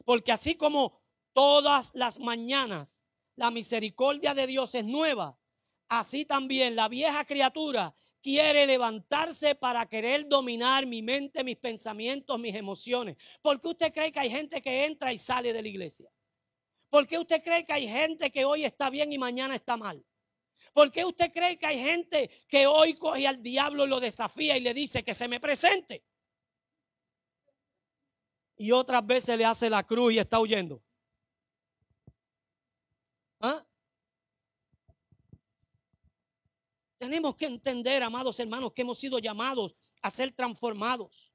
Speaker 1: Porque así como todas las mañanas la misericordia de Dios es nueva, así también la vieja criatura quiere levantarse para querer dominar mi mente, mis pensamientos, mis emociones. ¿Por qué usted cree que hay gente que entra y sale de la iglesia? ¿Por qué usted cree que hay gente que hoy está bien y mañana está mal? ¿Por qué usted cree que hay gente que hoy coge al diablo y lo desafía y le dice que se me presente? y otras veces le hace la cruz y está huyendo. ¿Ah? Tenemos que entender, amados hermanos, que hemos sido llamados a ser transformados.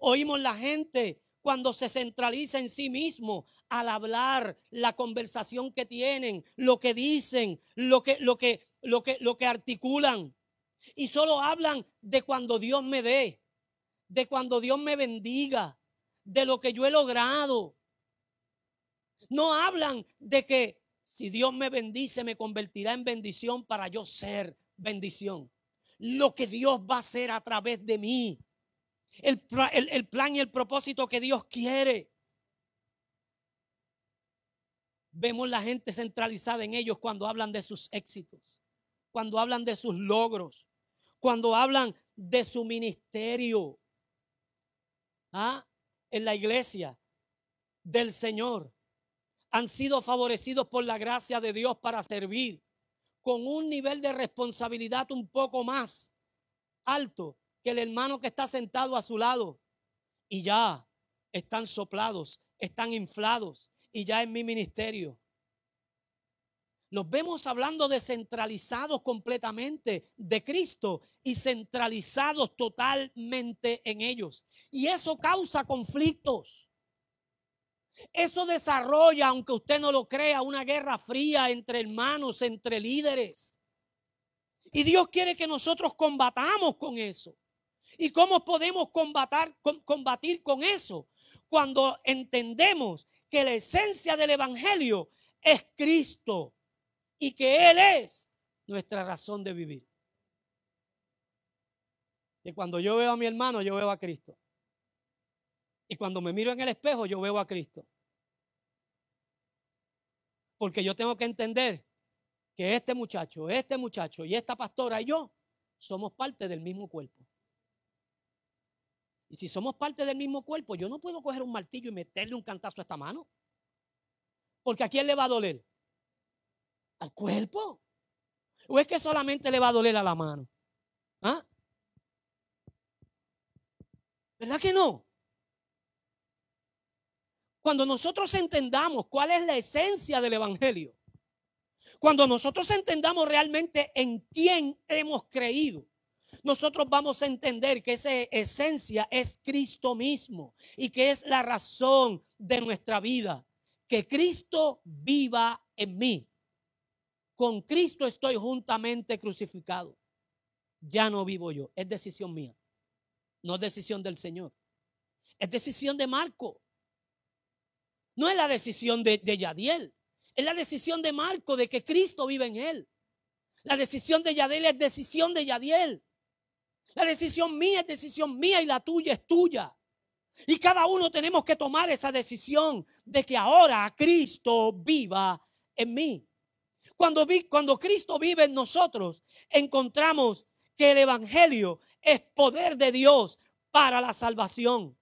Speaker 1: Oímos la gente cuando se centraliza en sí mismo al hablar, la conversación que tienen, lo que dicen, lo que, lo que, lo que, lo que articulan. Y solo hablan de cuando Dios me dé de cuando Dios me bendiga, de lo que yo he logrado. No hablan de que si Dios me bendice me convertirá en bendición para yo ser bendición. Lo que Dios va a hacer a través de mí. El, el plan y el propósito que Dios quiere. Vemos la gente centralizada en ellos cuando hablan de sus éxitos, cuando hablan de sus logros, cuando hablan de su ministerio. ¿ah? en la iglesia del Señor han sido favorecidos por la gracia de Dios para servir con un nivel de responsabilidad un poco más alto que el hermano que está sentado a su lado. Y ya están soplados, están inflados y ya en mi ministerio los vemos hablando descentralizados completamente de Cristo y centralizados totalmente en ellos. Y eso causa conflictos. Eso desarrolla, aunque usted no lo crea, una guerra fría entre hermanos, entre líderes. Y Dios quiere que nosotros combatamos con eso. ¿Y cómo podemos combatir, combatir con eso? Cuando entendemos que la esencia del Evangelio es Cristo y que Él es nuestra razón de vivir. Y cuando yo veo a mi hermano, yo veo a Cristo. Y cuando me miro en el espejo, yo veo a Cristo. Porque yo tengo que entender que este muchacho, este muchacho y esta pastora y yo somos parte del mismo cuerpo. Y si somos parte del mismo cuerpo, yo no puedo coger un martillo y meterle un cantazo a esta mano. Porque a quién le va a doler? al cuerpo? ¿O es que solamente le va a doler a la mano? ¿Ah? ¿Verdad que no? Cuando nosotros entendamos cuál es la esencia del Evangelio, cuando nosotros entendamos realmente en quién hemos creído, nosotros vamos a entender que esa esencia es Cristo mismo y que es la razón de nuestra vida. Que Cristo viva en mí. Con Cristo estoy juntamente crucificado. Ya no vivo yo. Es decisión mía. No es decisión del Señor. Es decisión de Marco. No es la decisión de, Yadiel. Es la decisión de Marco de que Cristo vive en él. La decisión de Yadiel es decisión de Yadiel. La decisión mía es decisión mía y la tuya es tuya. Y cada uno tenemos que tomar esa decisión de que ahora Cristo viva en mí. Cuando, vi, cuando Cristo vive en nosotros, encontramos que el Evangelio es poder de Dios para la salvación.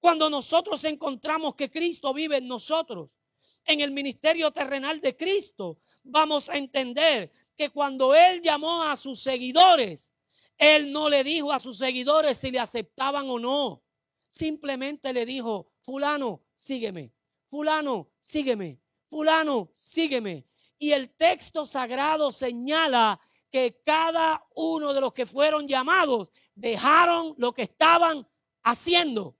Speaker 1: Cuando nosotros encontramos que Cristo vive en nosotros, en el ministerio terrenal de Cristo, vamos a entender que cuando Él llamó a sus seguidores, Él no le dijo a sus seguidores si le aceptaban o no. Simplemente le dijo, fulano, sígueme. Fulano, sígueme. Fulano, sígueme. Y el texto sagrado señala que cada uno de los que fueron llamados dejaron lo que estaban haciendo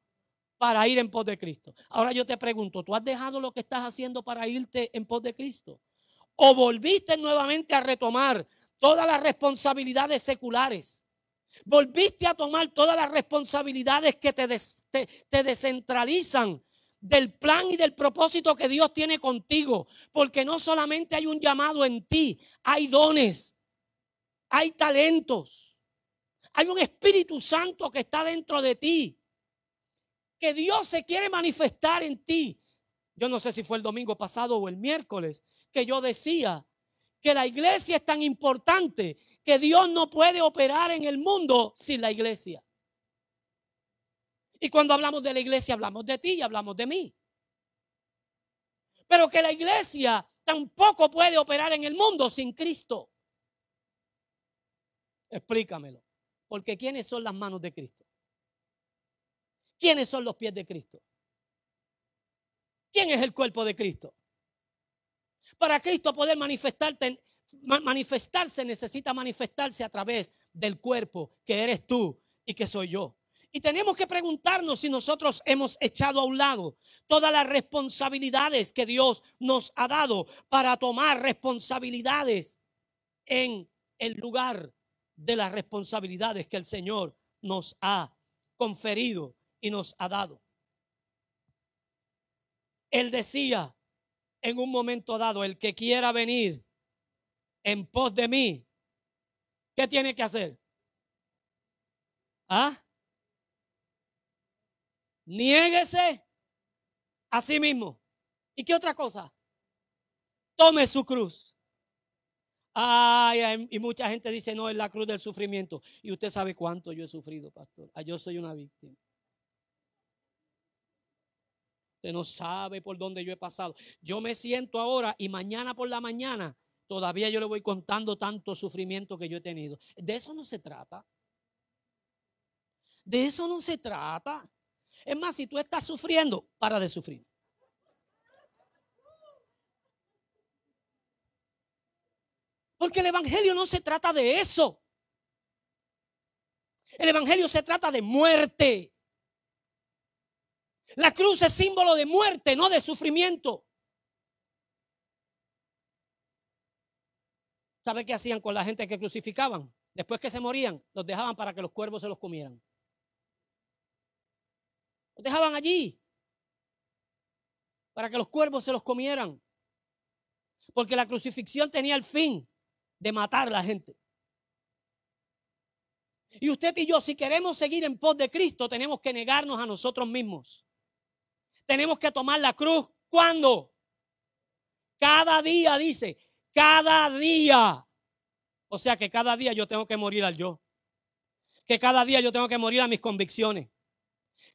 Speaker 1: para ir en pos de Cristo. Ahora yo te pregunto, ¿tú has dejado lo que estás haciendo para irte en pos de Cristo? ¿O volviste nuevamente a retomar todas las responsabilidades seculares? ¿Volviste a tomar todas las responsabilidades que te, te descentralizan del plan y del propósito que Dios tiene contigo? Porque no solamente hay un llamado en ti, hay dones, hay talentos, hay un Espíritu Santo que está dentro de ti, que Dios se quiere manifestar en ti. Yo no sé si fue el domingo pasado o el miércoles que yo decía que la iglesia es tan importante que Dios no puede operar en el mundo sin la iglesia. Y cuando hablamos de la iglesia hablamos de ti y hablamos de mí. Pero que la iglesia tampoco puede operar en el mundo sin Cristo. Explícamelo. Porque ¿quiénes son las manos de Cristo? ¿Quiénes son los pies de Cristo? ¿Quién es el cuerpo de Cristo? Para Cristo poder manifestarse necesita manifestarse a través del cuerpo que eres tú y que soy yo. Y tenemos que preguntarnos si nosotros hemos echado a un lado todas las responsabilidades que Dios nos ha dado para tomar responsabilidades en el lugar de las responsabilidades que el Señor nos ha conferido y nos ha dado. Él decía en un momento dado, el que quiera venir en pos de mí, ¿qué tiene que hacer? ¿Ah? Niéguese a sí mismo. ¿Y qué otra cosa? Tome su cruz Ay, y mucha gente dice, no, es la cruz del sufrimiento. Y usted sabe cuánto yo he sufrido, pastor. Ah, yo soy una víctima. Usted no sabe por dónde yo he pasado. Yo me siento ahora y mañana por la mañana todavía yo le voy contando tanto sufrimiento que yo he tenido. De eso no se trata. De eso no se trata. Es más, si tú estás sufriendo, para de sufrir. Porque el Evangelio no se trata de eso. El Evangelio se trata de muerte. La cruz es símbolo de muerte, no de sufrimiento. ¿Sabe qué hacían con la gente que crucificaban? Después que se morían, los dejaban para que los cuervos se los comieran. Los dejaban allí para que los cuervos se los comieran. Porque la crucifixión tenía el fin de matar a la gente. Y usted y yo, si queremos seguir en pos de Cristo, tenemos que negarnos a nosotros mismos. Tenemos que tomar la cruz. ¿Cuándo? Cada día, dice, cada día. O sea que cada día yo tengo que morir al yo. Que cada día yo tengo que morir a mis convicciones.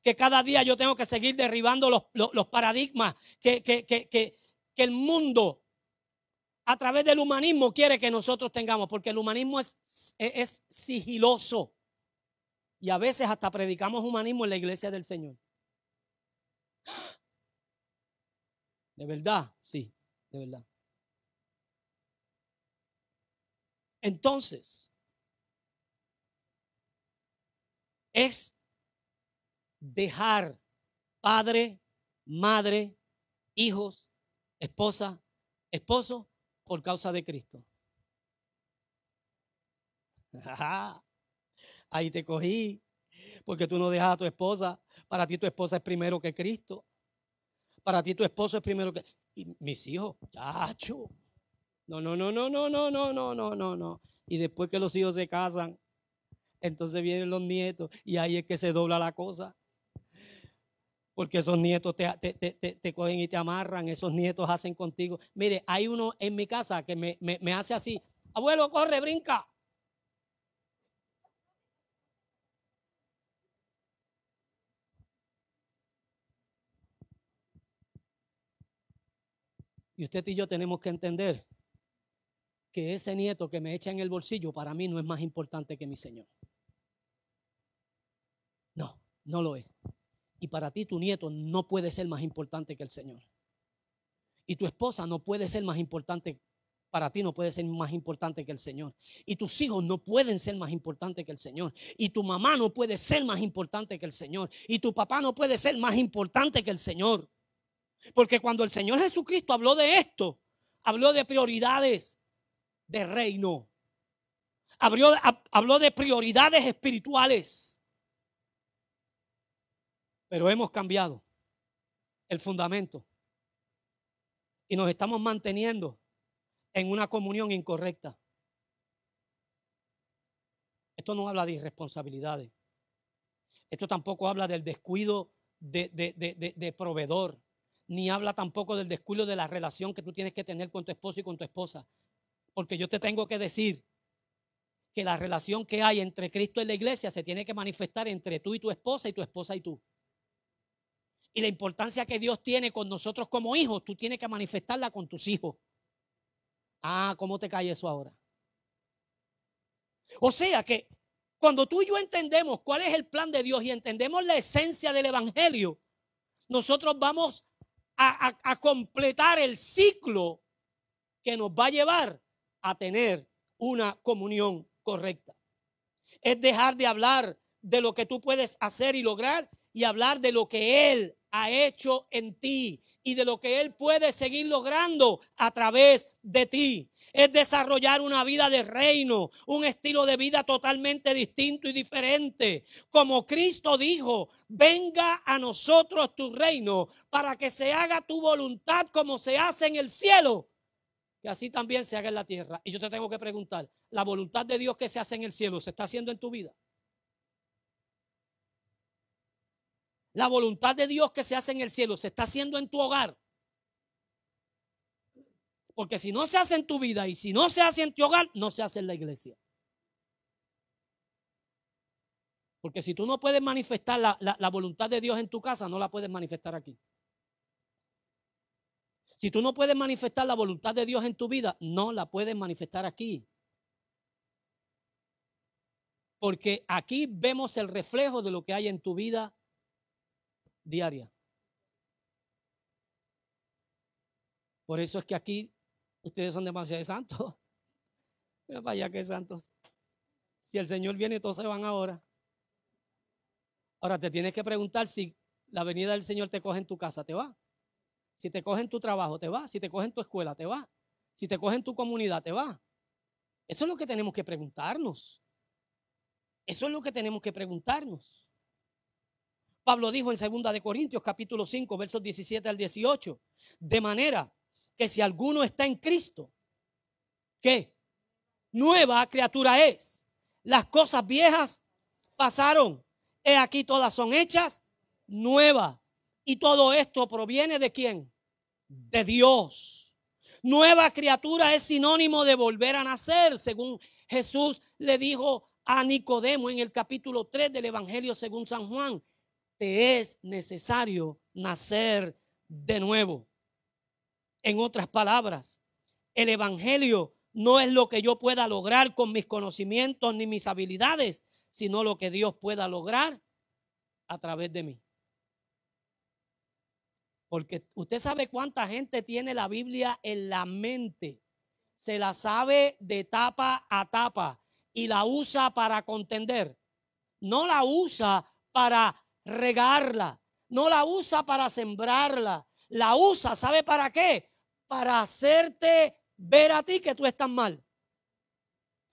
Speaker 1: Que cada día yo tengo que seguir derribando los, paradigmas que, el mundo a través del humanismo quiere que nosotros tengamos, porque el humanismo es, sigiloso. Y a veces hasta predicamos humanismo en la iglesia del Señor. ¿De verdad? Sí, de verdad. Entonces, es dejar padre, madre, hijos, esposa, esposo por causa de Cristo. [laughs] Ahí te cogí, porque tú no dejas a tu esposa. Para ti tu esposa es primero que Cristo. Para ti tu esposo es primero que... Y mis hijos, chacho. No, no, no, no, no, no, no, no, no, no, no. Y después que los hijos se casan, Entonces vienen los nietos y ahí es que se dobla la cosa. Porque esos nietos te, te, cogen y te amarran, esos nietos hacen contigo. Mire, hay uno en mi casa que me, me hace así, abuelo, corre, brinca. Y usted y yo tenemos que entender que ese nieto que me echa en el bolsillo para mí no es más importante que mi Señor. No, no lo es. Y para ti tu nieto no puede ser más importante que el Señor. Y tu esposa no puede ser más importante, para ti no puede ser más importante que el Señor. Y tus hijos no pueden ser más importantes que el Señor. Y tu mamá no puede ser más importante que el Señor. Y tu papá no puede ser más importante que el Señor. Porque cuando el Señor Jesucristo habló de esto, habló de prioridades de reino. Habló, de prioridades espirituales. Pero hemos cambiado el fundamento. Y nos estamos manteniendo en una comunión incorrecta. Esto no habla de irresponsabilidades. Esto tampoco habla del descuido de, de proveedor ni habla tampoco del descuido de la relación que tú tienes que tener con tu esposo y con tu esposa. Porque yo te tengo que decir que la relación que hay entre Cristo y la iglesia se tiene que manifestar entre tú y tu esposa y tu esposa y tú. Y la importancia que Dios tiene con nosotros como hijos, tú tienes que manifestarla con tus hijos. Ah, ¿cómo te cae eso ahora? O sea que cuando tú y yo entendemos cuál es el plan de Dios y entendemos la esencia del Evangelio, nosotros vamos a, completar el ciclo que nos va a llevar a tener una comunión correcta. Es dejar de hablar de lo que tú puedes hacer y lograr y hablar de lo que Él ha hecho en ti y de lo que Él puede seguir logrando a través de ti es desarrollar una vida de reino, un estilo de vida totalmente distinto y diferente. Como Cristo dijo, venga a nosotros tu reino para que se haga tu voluntad como se hace en el cielo, que así también se haga en la tierra. Y yo te tengo que preguntar, ¿la voluntad de Dios que se hace en el cielo se está haciendo en tu vida? La voluntad de Dios que se hace en el cielo se está haciendo en tu hogar. Porque si no se hace en tu vida y si no se hace en tu hogar, no se hace en la iglesia. Porque si tú no puedes manifestar la, voluntad de Dios en tu casa, no la puedes manifestar aquí. Si tú no puedes manifestar la voluntad de Dios en tu vida, no la puedes manifestar aquí. Porque aquí vemos el reflejo de lo que hay en tu vida diaria. Por eso es que aquí Ustedes son demasiado santos. [laughs] Mira para que santos. Si el Señor viene, todos se van ahora. Ahora te tienes que preguntar si la venida del Señor te coge en tu casa, ¿te va? Si te coge en tu trabajo, ¿te va? Si te coge en tu escuela, ¿te va? Si te coge en tu comunidad, ¿te va? Eso es lo que tenemos que preguntarnos. Eso es lo que tenemos que preguntarnos. Pablo dijo en 2 de Corintios capítulo 5 versos 17 al 18, de manera que si alguno está en Cristo, ¿qué? Nueva criatura es. Las cosas viejas pasaron. He aquí todas son hechas nuevas. Y todo esto proviene de quién? De Dios. Nueva criatura es sinónimo de volver a nacer, según Jesús le dijo a Nicodemo en el capítulo 3 del Evangelio según San Juan. Te es necesario nacer de nuevo. En otras palabras, el Evangelio no es lo que yo pueda lograr con mis conocimientos ni mis habilidades, sino lo que Dios pueda lograr a través de mí. Porque usted sabe cuánta gente tiene la Biblia en la mente. Se la sabe de tapa a tapa y la usa para contender. No la usa para regarla. No la usa para sembrarla. La usa, ¿sabe para qué? para hacerte ver a ti que tú estás mal.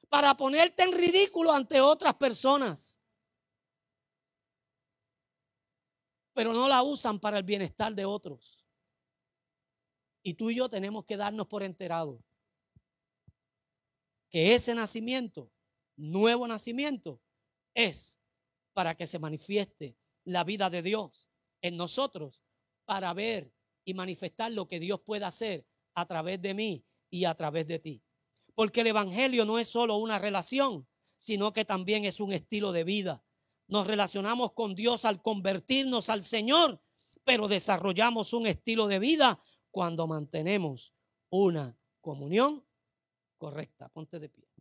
Speaker 1: Para ponerte en ridículo ante otras personas. Pero no la usan para el bienestar de otros. Y tú y yo tenemos que darnos por enterado que ese nacimiento, nuevo nacimiento, es para que se manifieste la vida de Dios en nosotros, para ver y manifestar lo que Dios puede hacer a través de mí y a través de ti. Porque el Evangelio no es solo una relación, sino que también es un estilo de vida. Nos relacionamos con Dios al convertirnos al Señor, pero desarrollamos un estilo de vida cuando mantenemos una comunión correcta. Ponte de pie.